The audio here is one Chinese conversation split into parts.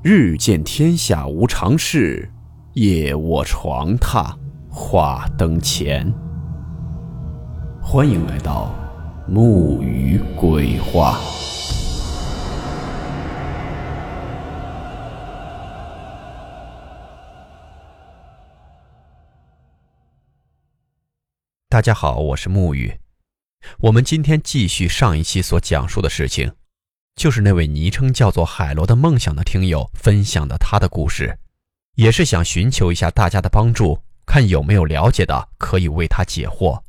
日见天下无常事，夜卧床榻话灯前。欢迎来到木鱼鬼话。大家好，我是木鱼。我们今天继续上一期所讲述的事情。就是那位昵称叫做“海螺的梦想”的听友分享的他的故事，也是想寻求一下大家的帮助，看有没有了解的可以为他解惑。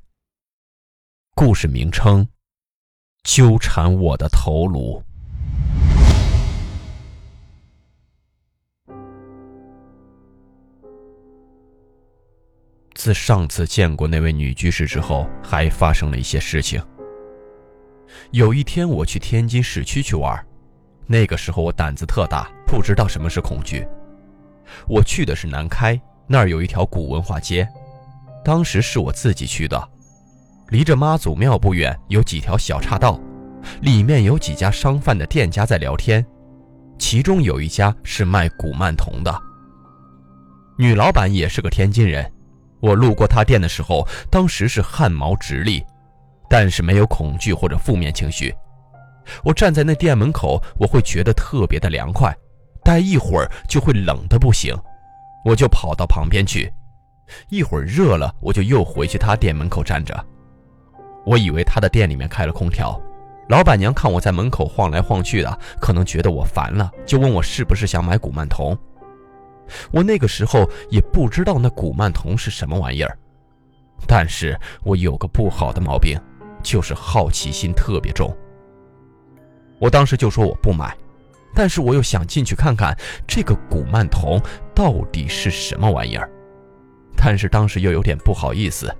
故事名称：纠缠我的头颅。自上次见过那位女居士之后，还发生了一些事情。有一天，我去天津市区去玩，那个时候我胆子特大，不知道什么是恐惧。我去的是南开，那儿有一条古文化街，当时是我自己去的。离着妈祖庙不远，有几条小岔道，里面有几家商贩的店家在聊天，其中有一家是卖古曼童的，女老板也是个天津人。我路过她店的时候，当时是汗毛直立。但是没有恐惧或者负面情绪，我站在那店门口，我会觉得特别的凉快，待一会儿就会冷的不行，我就跑到旁边去，一会儿热了，我就又回去他店门口站着。我以为他的店里面开了空调，老板娘看我在门口晃来晃去的，可能觉得我烦了，就问我是不是想买古曼童。我那个时候也不知道那古曼童是什么玩意儿，但是我有个不好的毛病。就是好奇心特别重。我当时就说我不买，但是我又想进去看看这个古曼童到底是什么玩意儿，但是当时又有点不好意思。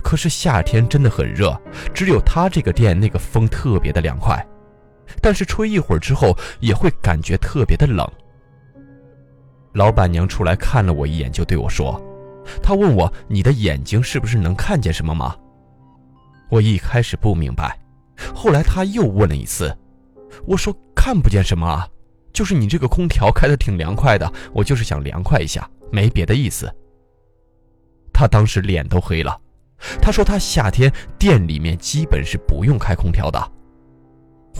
可是夏天真的很热，只有他这个店那个风特别的凉快，但是吹一会儿之后也会感觉特别的冷。老板娘出来看了我一眼，就对我说：“她问我你的眼睛是不是能看见什么吗？”我一开始不明白，后来他又问了一次，我说看不见什么啊，就是你这个空调开的挺凉快的，我就是想凉快一下，没别的意思。他当时脸都黑了，他说他夏天店里面基本是不用开空调的，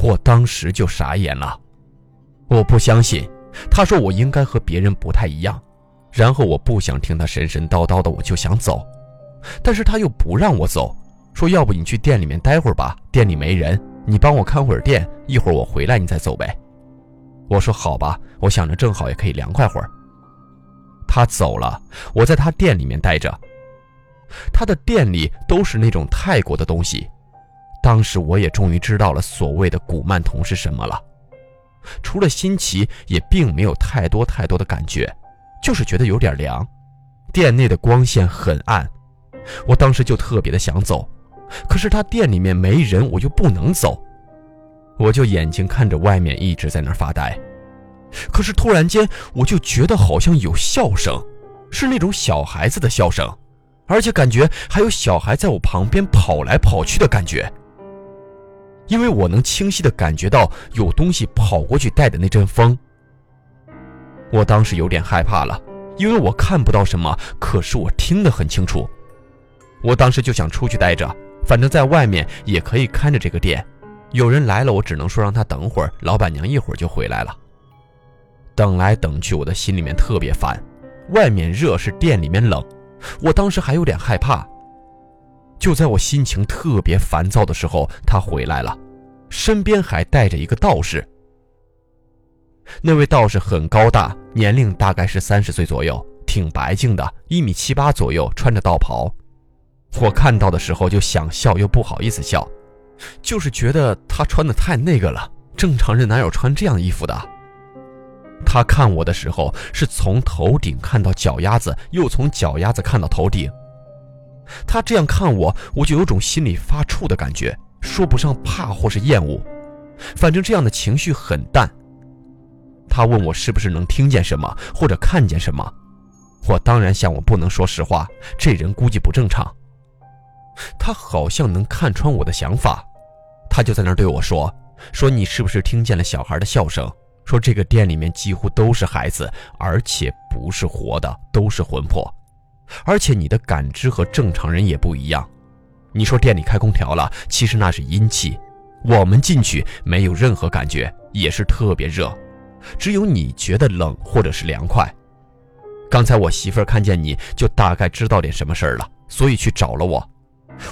我当时就傻眼了，我不相信，他说我应该和别人不太一样，然后我不想听他神神叨叨的，我就想走，但是他又不让我走。说要不你去店里面待会儿吧，店里没人，你帮我看会儿店，一会儿我回来你再走呗。我说好吧，我想着正好也可以凉快会儿。他走了，我在他店里面待着。他的店里都是那种泰国的东西。当时我也终于知道了所谓的古曼童是什么了。除了新奇，也并没有太多太多的感觉，就是觉得有点凉。店内的光线很暗，我当时就特别的想走。可是他店里面没人，我又不能走，我就眼睛看着外面，一直在那儿发呆。可是突然间，我就觉得好像有笑声，是那种小孩子的笑声，而且感觉还有小孩在我旁边跑来跑去的感觉。因为我能清晰的感觉到有东西跑过去带的那阵风。我当时有点害怕了，因为我看不到什么，可是我听得很清楚。我当时就想出去待着。反正在外面也可以看着这个店，有人来了，我只能说让他等会儿，老板娘一会儿就回来了。等来等去，我的心里面特别烦，外面热是店里面冷，我当时还有点害怕。就在我心情特别烦躁的时候，他回来了，身边还带着一个道士。那位道士很高大，年龄大概是三十岁左右，挺白净的，一米七八左右，穿着道袍。我看到的时候就想笑，又不好意思笑，就是觉得他穿的太那个了。正常人哪有穿这样衣服的？他看我的时候是从头顶看到脚丫子，又从脚丫子看到头顶。他这样看我，我就有种心里发怵的感觉，说不上怕或是厌恶，反正这样的情绪很淡。他问我是不是能听见什么或者看见什么，我当然想我不能说实话，这人估计不正常。他好像能看穿我的想法，他就在那儿对我说：“说你是不是听见了小孩的笑声？说这个店里面几乎都是孩子，而且不是活的，都是魂魄，而且你的感知和正常人也不一样。你说店里开空调了，其实那是阴气，我们进去没有任何感觉，也是特别热，只有你觉得冷或者是凉快。刚才我媳妇儿看见你就大概知道点什么事儿了，所以去找了我。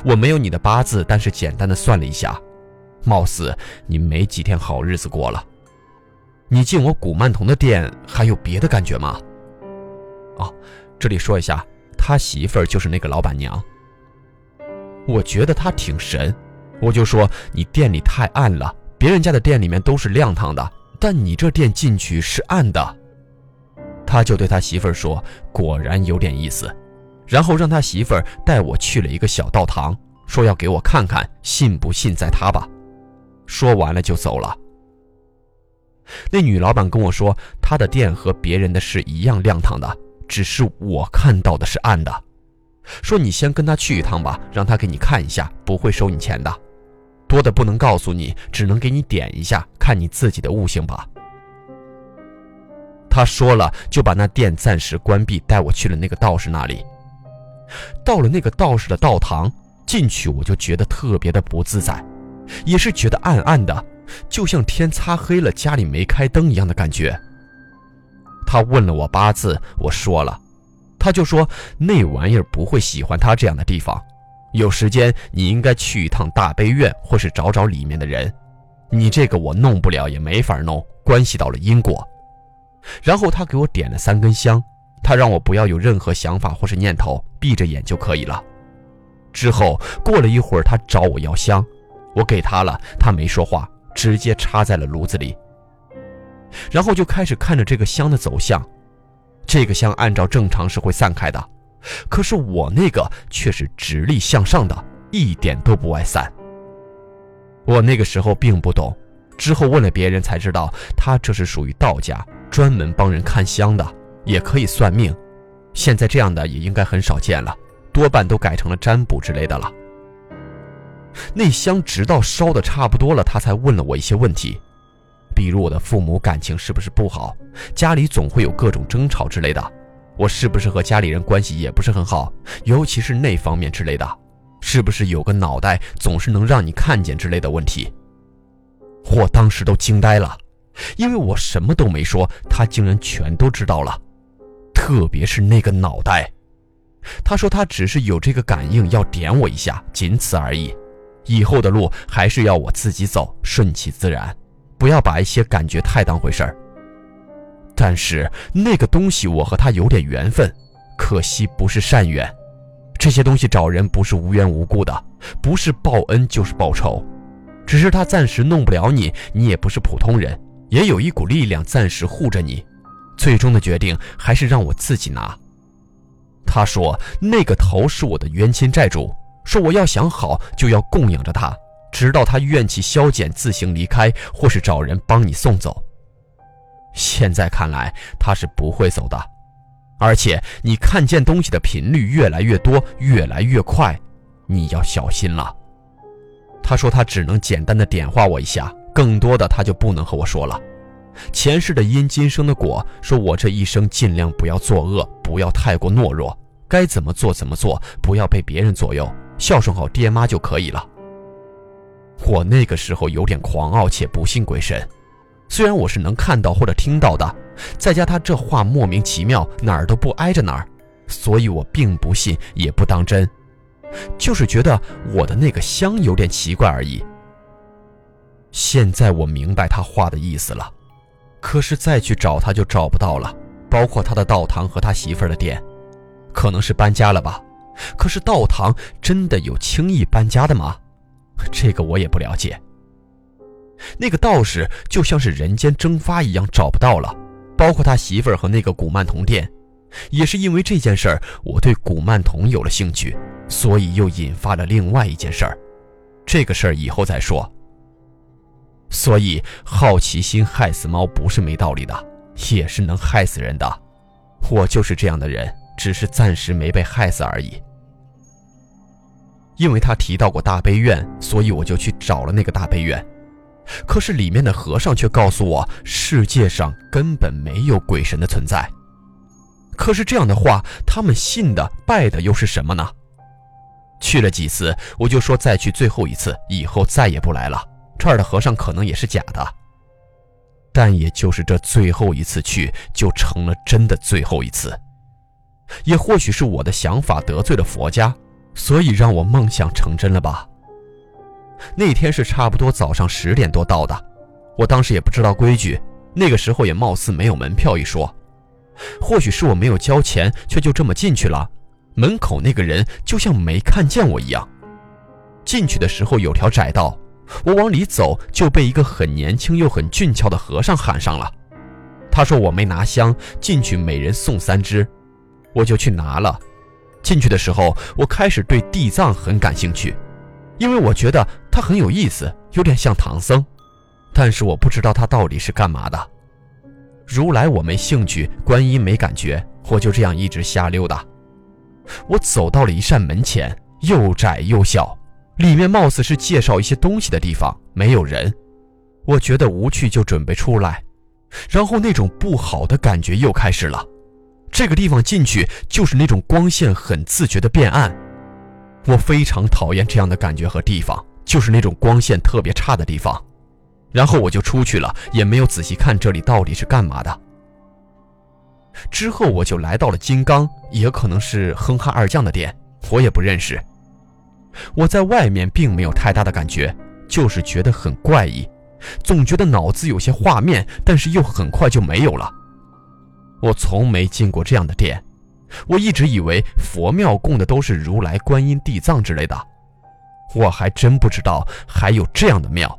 我没有你的八字，但是简单的算了一下，貌似你没几天好日子过了。你进我古曼童的店还有别的感觉吗？哦，这里说一下，他媳妇儿就是那个老板娘。我觉得他挺神，我就说你店里太暗了，别人家的店里面都是亮堂的，但你这店进去是暗的。他就对他媳妇儿说：“果然有点意思。”然后让他媳妇儿带我去了一个小道堂，说要给我看看，信不信在他吧。说完了就走了。那女老板跟我说，她的店和别人的是一样亮堂的，只是我看到的是暗的。说你先跟他去一趟吧，让他给你看一下，不会收你钱的，多的不能告诉你，只能给你点一下，看你自己的悟性吧。他说了，就把那店暂时关闭，带我去了那个道士那里。到了那个道士的道堂，进去我就觉得特别的不自在，也是觉得暗暗的，就像天擦黑了，家里没开灯一样的感觉。他问了我八字，我说了，他就说那玩意儿不会喜欢他这样的地方，有时间你应该去一趟大悲院，或是找找里面的人。你这个我弄不了，也没法弄，关系到了因果。然后他给我点了三根香。他让我不要有任何想法或是念头，闭着眼就可以了。之后过了一会儿，他找我要香，我给他了，他没说话，直接插在了炉子里。然后就开始看着这个香的走向。这个香按照正常是会散开的，可是我那个却是直立向上的，一点都不外散。我那个时候并不懂，之后问了别人才知道，他这是属于道家，专门帮人看香的。也可以算命，现在这样的也应该很少见了，多半都改成了占卜之类的了。那香直到烧的差不多了，他才问了我一些问题，比如我的父母感情是不是不好，家里总会有各种争吵之类的，我是不是和家里人关系也不是很好，尤其是那方面之类的，是不是有个脑袋总是能让你看见之类的问题。我当时都惊呆了，因为我什么都没说，他竟然全都知道了。特别是那个脑袋，他说他只是有这个感应，要点我一下，仅此而已。以后的路还是要我自己走，顺其自然，不要把一些感觉太当回事儿。但是那个东西，我和他有点缘分，可惜不是善缘。这些东西找人不是无缘无故的，不是报恩就是报仇。只是他暂时弄不了你，你也不是普通人，也有一股力量暂时护着你。最终的决定还是让我自己拿。他说：“那个头是我的冤亲债主，说我要想好就要供养着他，直到他怨气消减，自行离开，或是找人帮你送走。”现在看来他是不会走的，而且你看见东西的频率越来越多，越来越快，你要小心了。他说他只能简单的点化我一下，更多的他就不能和我说了。前世的因，今生的果。说我这一生尽量不要作恶，不要太过懦弱，该怎么做怎么做，不要被别人左右，孝顺好爹妈就可以了。我那个时候有点狂傲且不信鬼神，虽然我是能看到或者听到的，再加他这话莫名其妙，哪儿都不挨着哪儿，所以我并不信也不当真，就是觉得我的那个香有点奇怪而已。现在我明白他话的意思了。可是再去找他就找不到了，包括他的道堂和他媳妇儿的店，可能是搬家了吧？可是道堂真的有轻易搬家的吗？这个我也不了解。那个道士就像是人间蒸发一样找不到了，包括他媳妇儿和那个古曼童店，也是因为这件事儿，我对古曼童有了兴趣，所以又引发了另外一件事儿。这个事儿以后再说。所以，好奇心害死猫不是没道理的，也是能害死人的。我就是这样的人，只是暂时没被害死而已。因为他提到过大悲院，所以我就去找了那个大悲院。可是里面的和尚却告诉我，世界上根本没有鬼神的存在。可是这样的话，他们信的、拜的又是什么呢？去了几次，我就说再去最后一次，以后再也不来了。这儿的和尚可能也是假的，但也就是这最后一次去，就成了真的最后一次。也或许是我的想法得罪了佛家，所以让我梦想成真了吧。那天是差不多早上十点多到的，我当时也不知道规矩，那个时候也貌似没有门票一说。或许是我没有交钱，却就这么进去了。门口那个人就像没看见我一样。进去的时候有条窄道，我往里走就被一个很年轻又很俊俏的和尚喊上了。他说我没拿香，进去每人送三支，我就去拿了。进去的时候，我开始对地藏很感兴趣，因为我觉得他很有意思，有点像唐僧。但是我不知道他到底是干嘛的。如来我没兴趣，观音没感觉，我就这样一直瞎溜达。我走到了一扇门前，又窄又小，里面貌似是介绍一些东西的地方，没有人。我觉得无趣，就准备出来，然后那种不好的感觉又开始了。这个地方进去就是那种光线很自觉的变暗，我非常讨厌这样的感觉和地方，就是那种光线特别差的地方。然后我就出去了，也没有仔细看这里到底是干嘛的。之后我就来到了金刚，也可能是哼哈二将的店，我也不认识。我在外面并没有太大的感觉，就是觉得很怪异，总觉得脑子有些画面，但是又很快就没有了。我从没进过这样的店，我一直以为佛庙供的都是如来、观音、地藏之类的，我还真不知道还有这样的庙。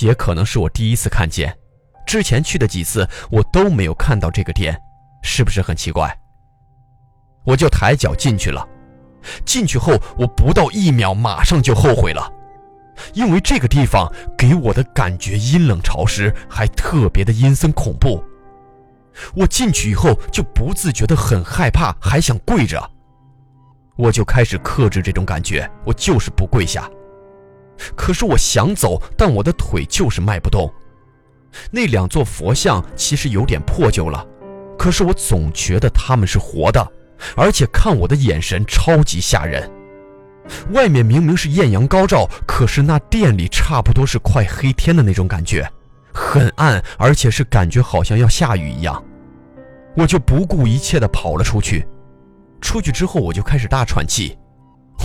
也可能是我第一次看见，之前去的几次我都没有看到这个店，是不是很奇怪？我就抬脚进去了，进去后我不到一秒，马上就后悔了，因为这个地方给我的感觉阴冷潮湿，还特别的阴森恐怖。我进去以后就不自觉的很害怕，还想跪着，我就开始克制这种感觉，我就是不跪下。可是我想走，但我的腿就是迈不动。那两座佛像其实有点破旧了，可是我总觉得他们是活的，而且看我的眼神超级吓人。外面明明是艳阳高照，可是那店里差不多是快黑天的那种感觉，很暗，而且是感觉好像要下雨一样。我就不顾一切的跑了出去。出去之后，我就开始大喘气。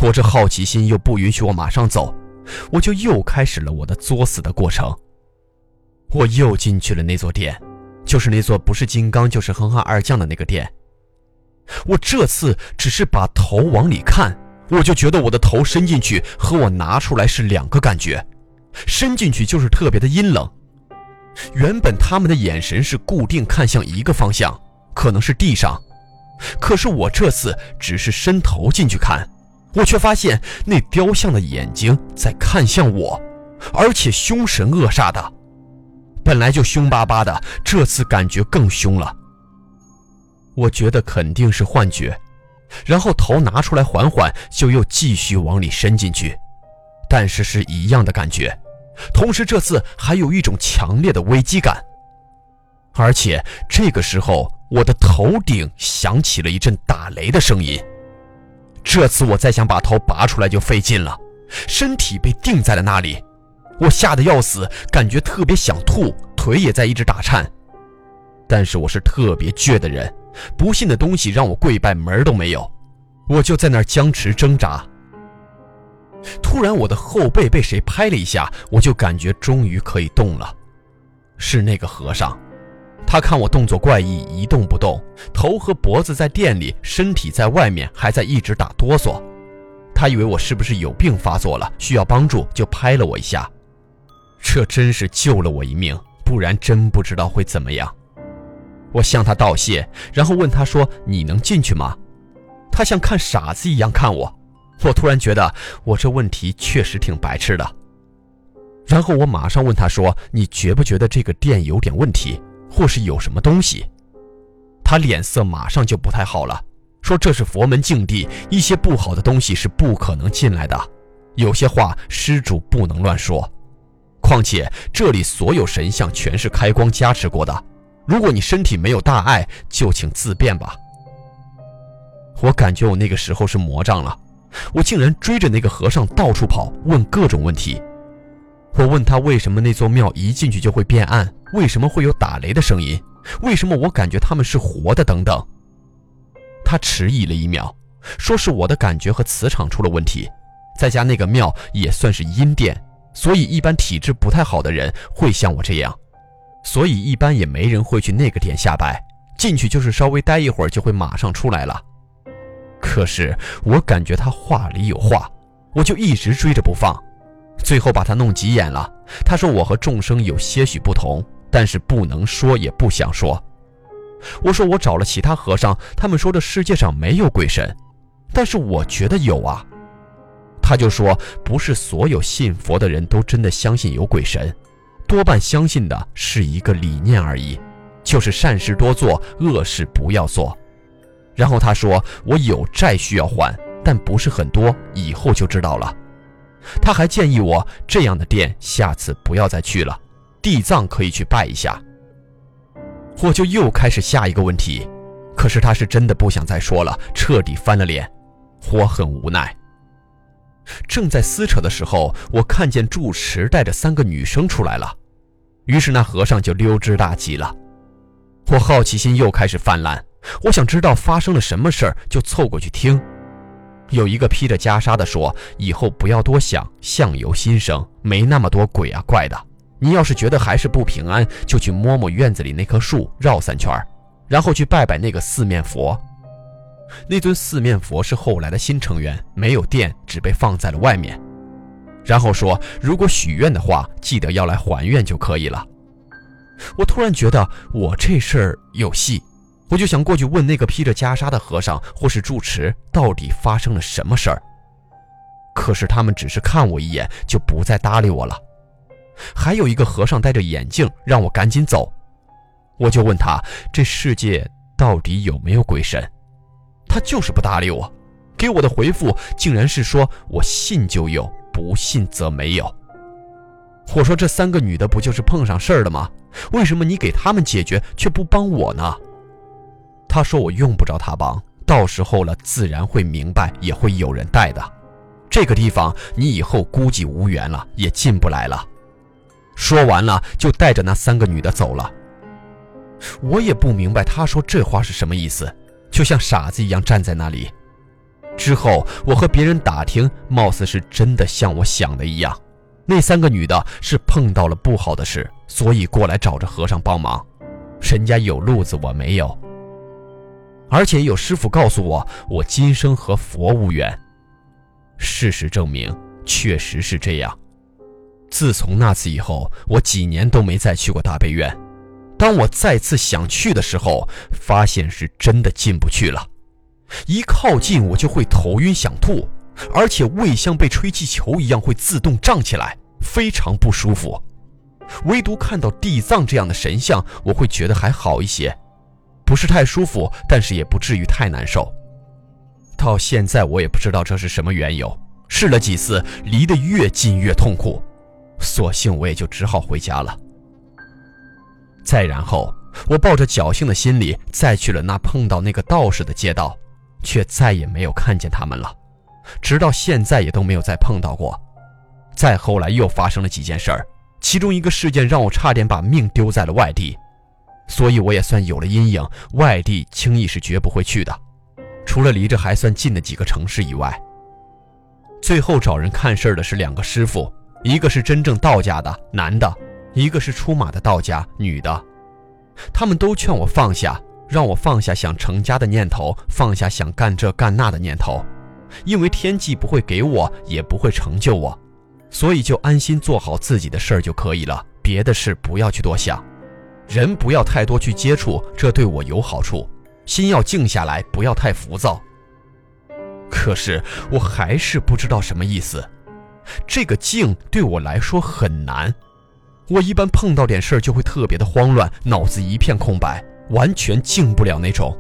我这好奇心又不允许我马上走。我就又开始了我的作死的过程。我又进去了那座店，就是那座不是金刚就是哼哈二将的那个店。我这次只是把头往里看，我就觉得我的头伸进去和我拿出来是两个感觉。伸进去就是特别的阴冷。原本他们的眼神是固定看向一个方向，可能是地上，可是我这次只是伸头进去看。我却发现那雕像的眼睛在看向我，而且凶神恶煞的。本来就凶巴巴的，这次感觉更凶了。我觉得肯定是幻觉，然后头拿出来缓缓，就又继续往里伸进去，但是是一样的感觉。同时这次还有一种强烈的危机感，而且这个时候我的头顶响起了一阵打雷的声音。这次我再想把头拔出来就费劲了，身体被定在了那里，我吓得要死，感觉特别想吐，腿也在一直打颤。但是我是特别倔的人，不信的东西让我跪拜门都没有，我就在那儿僵持挣扎。突然我的后背被谁拍了一下，我就感觉终于可以动了，是那个和尚。他看我动作怪异，一动不动，头和脖子在店里，身体在外面，还在一直打哆嗦。他以为我是不是有病发作了，需要帮助，就拍了我一下。这真是救了我一命，不然真不知道会怎么样。我向他道谢，然后问他说：“你能进去吗？”他像看傻子一样看我。我突然觉得我这问题确实挺白痴的。然后我马上问他说：“你觉不觉得这个店有点问题？”或是有什么东西，他脸色马上就不太好了，说这是佛门净地，一些不好的东西是不可能进来的，有些话施主不能乱说。况且这里所有神像全是开光加持过的。如果你身体没有大碍，就请自便吧。我感觉我那个时候是魔障了，我竟然追着那个和尚到处跑，问各种问题。我问他为什么那座庙一进去就会变暗，为什么会有打雷的声音，为什么我感觉他们是活的等等。他迟疑了一秒，说是我的感觉和磁场出了问题，再加那个庙也算是阴殿，所以一般体质不太好的人会像我这样。所以一般也没人会去那个店下拜，进去就是稍微待一会儿就会马上出来了。可是我感觉他话里有话，我就一直追着不放，最后把他弄急眼了。他说我和众生有些许不同，但是不能说也不想说。我说我找了其他和尚，他们说这世界上没有鬼神，但是我觉得有啊。他就说不是所有信佛的人都真的相信有鬼神。多半相信的是一个理念而已，就是善事多做，恶事不要做。然后他说：“我有债需要还，但不是很多，以后就知道了。”他还建议我这样的店下次不要再去了，地藏可以去拜一下。我就又开始下一个问题，可是他是真的不想再说了，彻底翻了脸。我很无奈。正在撕扯的时候，我看见住持带着三个女生出来了，于是那和尚就溜之大吉了。我好奇心又开始泛滥，我想知道发生了什么事儿，就凑过去听。有一个披着袈裟的说：“以后不要多想，相由心生，没那么多鬼啊怪的。你要是觉得还是不平安，就去摸摸院子里那棵树，绕三圈，然后去拜拜那个四面佛。”那尊四面佛是后来的新成员，没有电，只被放在了外面。然后说，如果许愿的话，记得要来还愿就可以了。我突然觉得我这事儿有戏，我就想过去问那个披着袈裟的和尚或是住持，到底发生了什么事儿。可是他们只是看我一眼，就不再搭理我了。还有一个和尚戴着眼镜，让我赶紧走。我就问他，这世界到底有没有鬼神？他就是不搭理我，给我的回复竟然是说我信就有，不信则没有。我说这三个女的不就是碰上事儿了吗？为什么你给他们解决却不帮我呢？他说我用不着他帮，到时候了自然会明白，也会有人带的。这个地方你以后估计无缘了，也进不来了。说完了就带着那三个女的走了。我也不明白他说这话是什么意思。就像傻子一样站在那里。之后，我和别人打听，貌似是真的像我想的一样，那三个女的是碰到了不好的事，所以过来找着和尚帮忙。人家有路子，我没有。而且有师傅告诉我，我今生和佛无缘。事实证明，确实是这样。自从那次以后，我几年都没再去过大悲院。当我再次想去的时候，发现是真的进不去了。一靠近，我就会头晕想吐，而且胃像被吹气球一样会自动胀起来，非常不舒服。唯独看到地藏这样的神像，我会觉得还好一些，不是太舒服，但是也不至于太难受。到现在我也不知道这是什么缘由，试了几次，离得越近越痛苦，索性我也就只好回家了。再然后，我抱着侥幸的心理，再去了那碰到那个道士的街道，却再也没有看见他们了，直到现在也都没有再碰到过。再后来又发生了几件事儿，其中一个事件让我差点把命丢在了外地，所以我也算有了阴影，外地轻易是绝不会去的，除了离着还算近的几个城市以外。最后找人看事儿的是两个师傅，一个是真正道家的男的。一个是出马的道家女的，他们都劝我放下，让我放下想成家的念头，放下想干这干那的念头，因为天际不会给我，也不会成就我，所以就安心做好自己的事儿就可以了，别的事不要去多想，人不要太多去接触，这对我有好处，心要静下来，不要太浮躁。可是我还是不知道什么意思，这个静对我来说很难。我一般碰到点事儿就会特别的慌乱，脑子一片空白，完全静不了那种。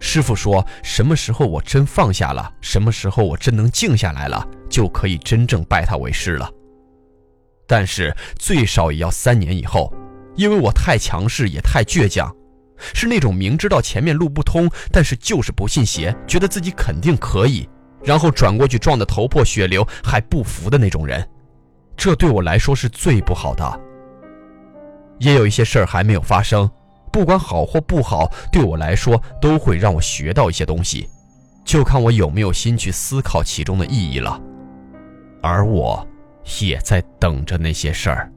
师傅说，什么时候我真放下了，什么时候我真能静下来了，就可以真正拜他为师了。但是最少也要三年以后，因为我太强势也太倔强，是那种明知道前面路不通，但是就是不信邪，觉得自己肯定可以，然后转过去撞得头破血流还不服的那种人。这对我来说是最不好的。也有一些事儿还没有发生，不管好或不好，对我来说都会让我学到一些东西，就看我有没有心去思考其中的意义了。而我，也在等着那些事儿。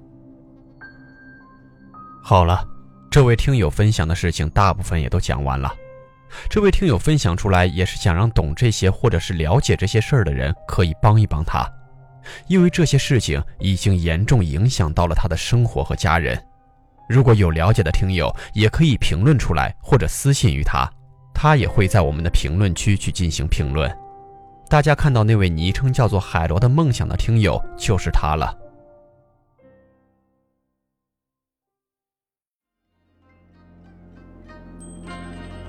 好了，这位听友分享的事情大部分也都讲完了。这位听友分享出来，也是想让懂这些或者是了解这些事儿的人可以帮一帮他，因为这些事情已经严重影响到了他的生活和家人。如果有了解的听友，也可以评论出来或者私信于他，他也会在我们的评论区去进行评论。大家看到那位昵称叫做“海螺的梦想”的听友，就是他了。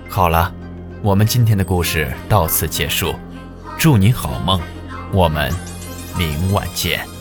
好了，我们今天的故事到此结束，祝你好梦，我们明晚见。